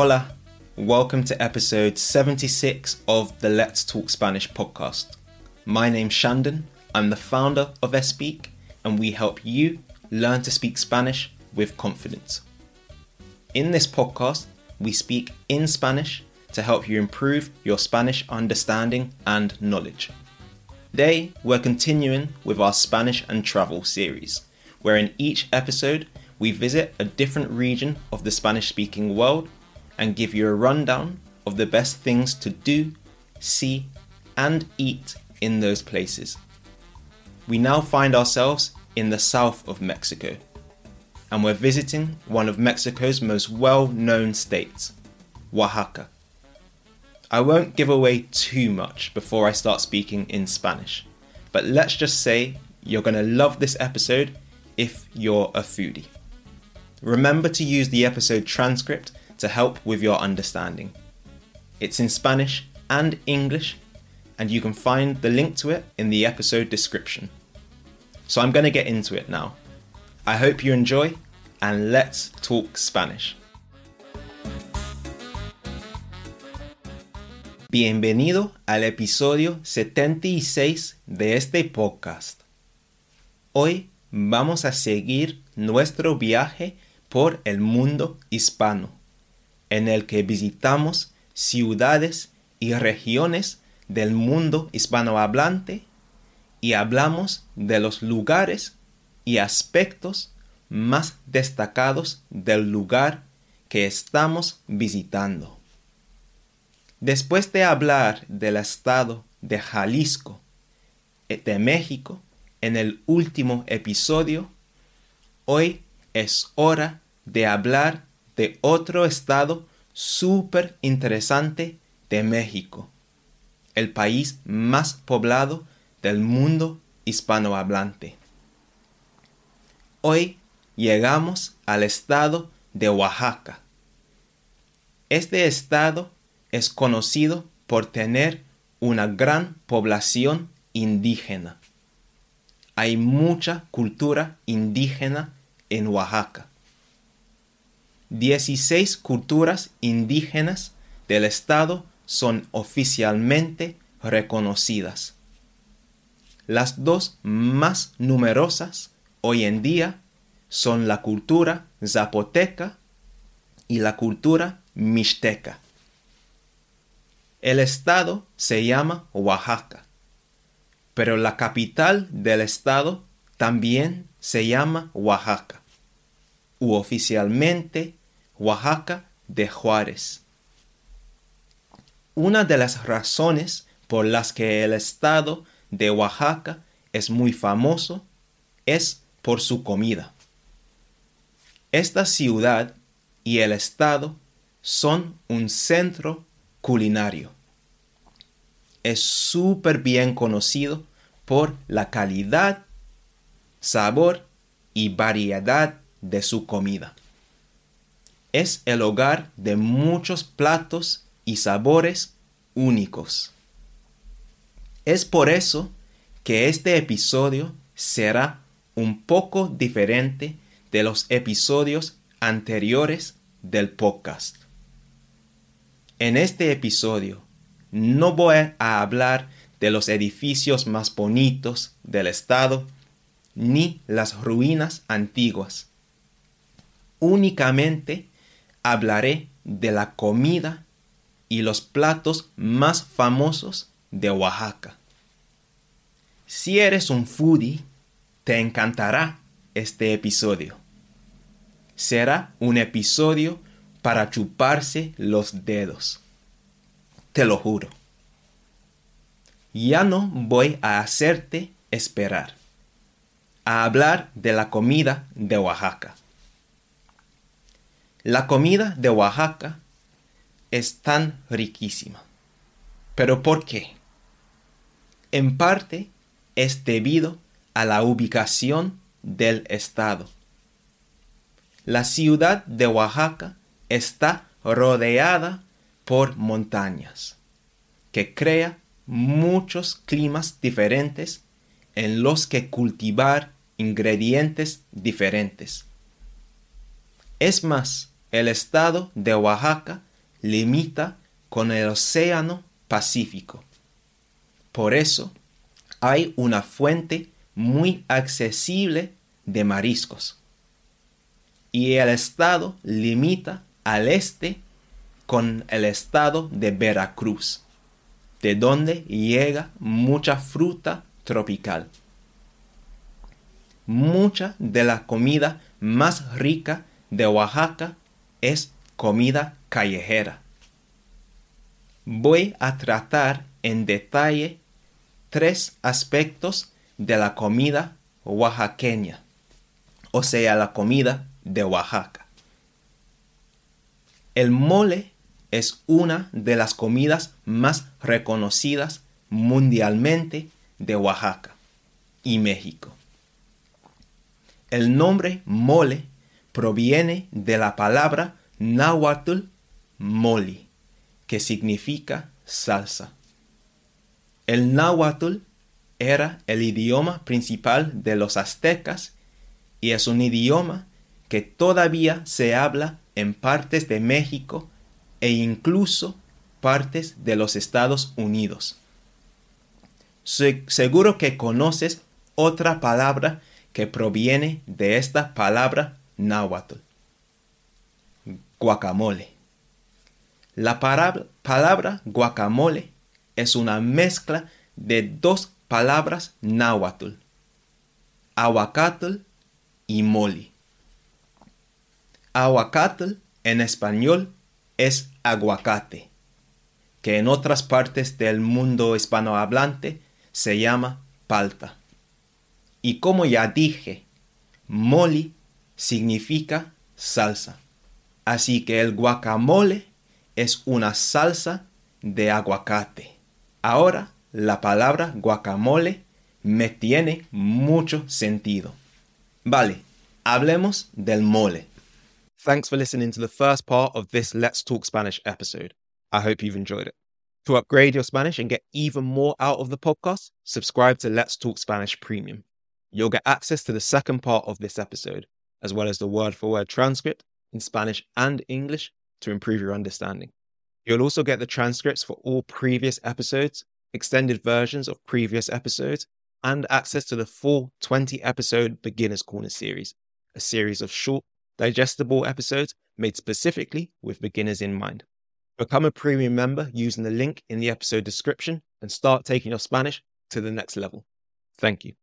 Hola, welcome to episode 76 of the Let's Talk Spanish podcast. My name's Shandon, I'm the founder of Espeak, and we help you learn to speak Spanish with confidence. In this podcast, we speak in Spanish to help you improve your Spanish understanding and knowledge. Today, we're continuing with our Spanish and Travel series, where in each episode we visit a different region of the Spanish speaking world and give you a rundown of the best things to do, see, and eat in those places. We now find ourselves in the south of Mexico, and we're visiting one of Mexico's most well known states, Oaxaca. I won't give away too much before I start speaking in Spanish, but let's just say you're going to love this episode if you're a foodie. Remember to use the episode transcript to help with your understanding. It's in Spanish and English, and you can find the link to it in the episode description. So I'm going to get into it now. I hope you enjoy, and let's talk Spanish. Bienvenido al episodio 76 de este podcast. Hoy vamos a seguir nuestro viaje por el mundo hispano, en el que visitamos ciudades y regiones del mundo hispanohablante y hablamos de los lugares y aspectos más destacados del lugar que estamos visitando. Después de hablar del estado de Jalisco, eh, de México, en el último episodio, hoy es hora de hablar de otro estado súper interesante de México, el país más poblado del mundo hispanohablante. Hoy llegamos al estado de Oaxaca. Este estado es conocido por tener una gran población indígena. Hay mucha cultura indígena en Oaxaca. 16 culturas indígenas del estado son oficialmente reconocidas. Las dos más numerosas hoy en día son la cultura zapoteca y la cultura mixteca. El estado se llama Oaxaca, pero la capital del estado también se llama Oaxaca, u oficialmente Oaxaca de Juárez. Una de las razones por las que el estado de Oaxaca es muy famoso es por su comida. Esta ciudad y el estado son un centro culinario. Es súper bien conocido por la calidad, sabor y variedad de su comida. Es el hogar de muchos platos y sabores únicos. Es por eso que este episodio será un poco diferente de los episodios anteriores del podcast. En este episodio no voy a hablar de los edificios más bonitos del estado ni las ruinas antiguas. Únicamente hablaré de la comida y los platos más famosos de Oaxaca. Si eres un foodie, te encantará este episodio. Será un episodio para chuparse los dedos. Te lo juro. Ya no voy a hacerte esperar. A hablar de la comida de Oaxaca. La comida de Oaxaca es tan riquísima. ¿Pero por qué? En parte es debido a la ubicación del estado. La ciudad de Oaxaca está rodeada por montañas, que crea muchos climas diferentes en los que cultivar ingredientes diferentes. Es más, el estado de Oaxaca limita con el Océano Pacífico. Por eso hay una fuente muy accesible de mariscos. Y el estado limita al este con el estado de Veracruz, de donde llega mucha fruta tropical. Mucha de la comida más rica de Oaxaca es comida callejera. Voy a tratar en detalle tres aspectos de la comida oaxaqueña, o sea, la comida de Oaxaca. El mole es una de las comidas más reconocidas mundialmente de Oaxaca y México. El nombre mole proviene de la palabra náhuatl moli, que significa salsa. El náhuatl era el idioma principal de los aztecas y es un idioma que todavía se habla en partes de México e incluso partes de los Estados Unidos. seguro que conoces otra palabra que proviene de esta palabra náhuatl. Guacamole. La palabra guacamole es una mezcla de dos palabras náhuatl, aguacatl y moli. Aguacatl en español es aguacate, que en otras partes del mundo hispanohablante se llama palta. Y como ya dije, moli significa salsa. Así que el guacamole es una salsa de aguacate. Ahora la palabra guacamole me tiene mucho sentido. Vale, hablemos del mole. Thanks for listening to the first part of this Let's Talk Spanish episode. I hope you've enjoyed it. To upgrade your Spanish and get even more out of the podcast, subscribe to Let's Talk Spanish Premium. You'll get access to the second part of this episode, as well as the word for word transcript in Spanish and English to improve your understanding. You'll also get the transcripts for all previous episodes, extended versions of previous episodes, and access to the full 20 episode Beginner's Corner series, a series of short, digestible episodes made specifically with beginners in mind. Become a premium member using the link in the episode description and start taking your Spanish to the next level. Thank you.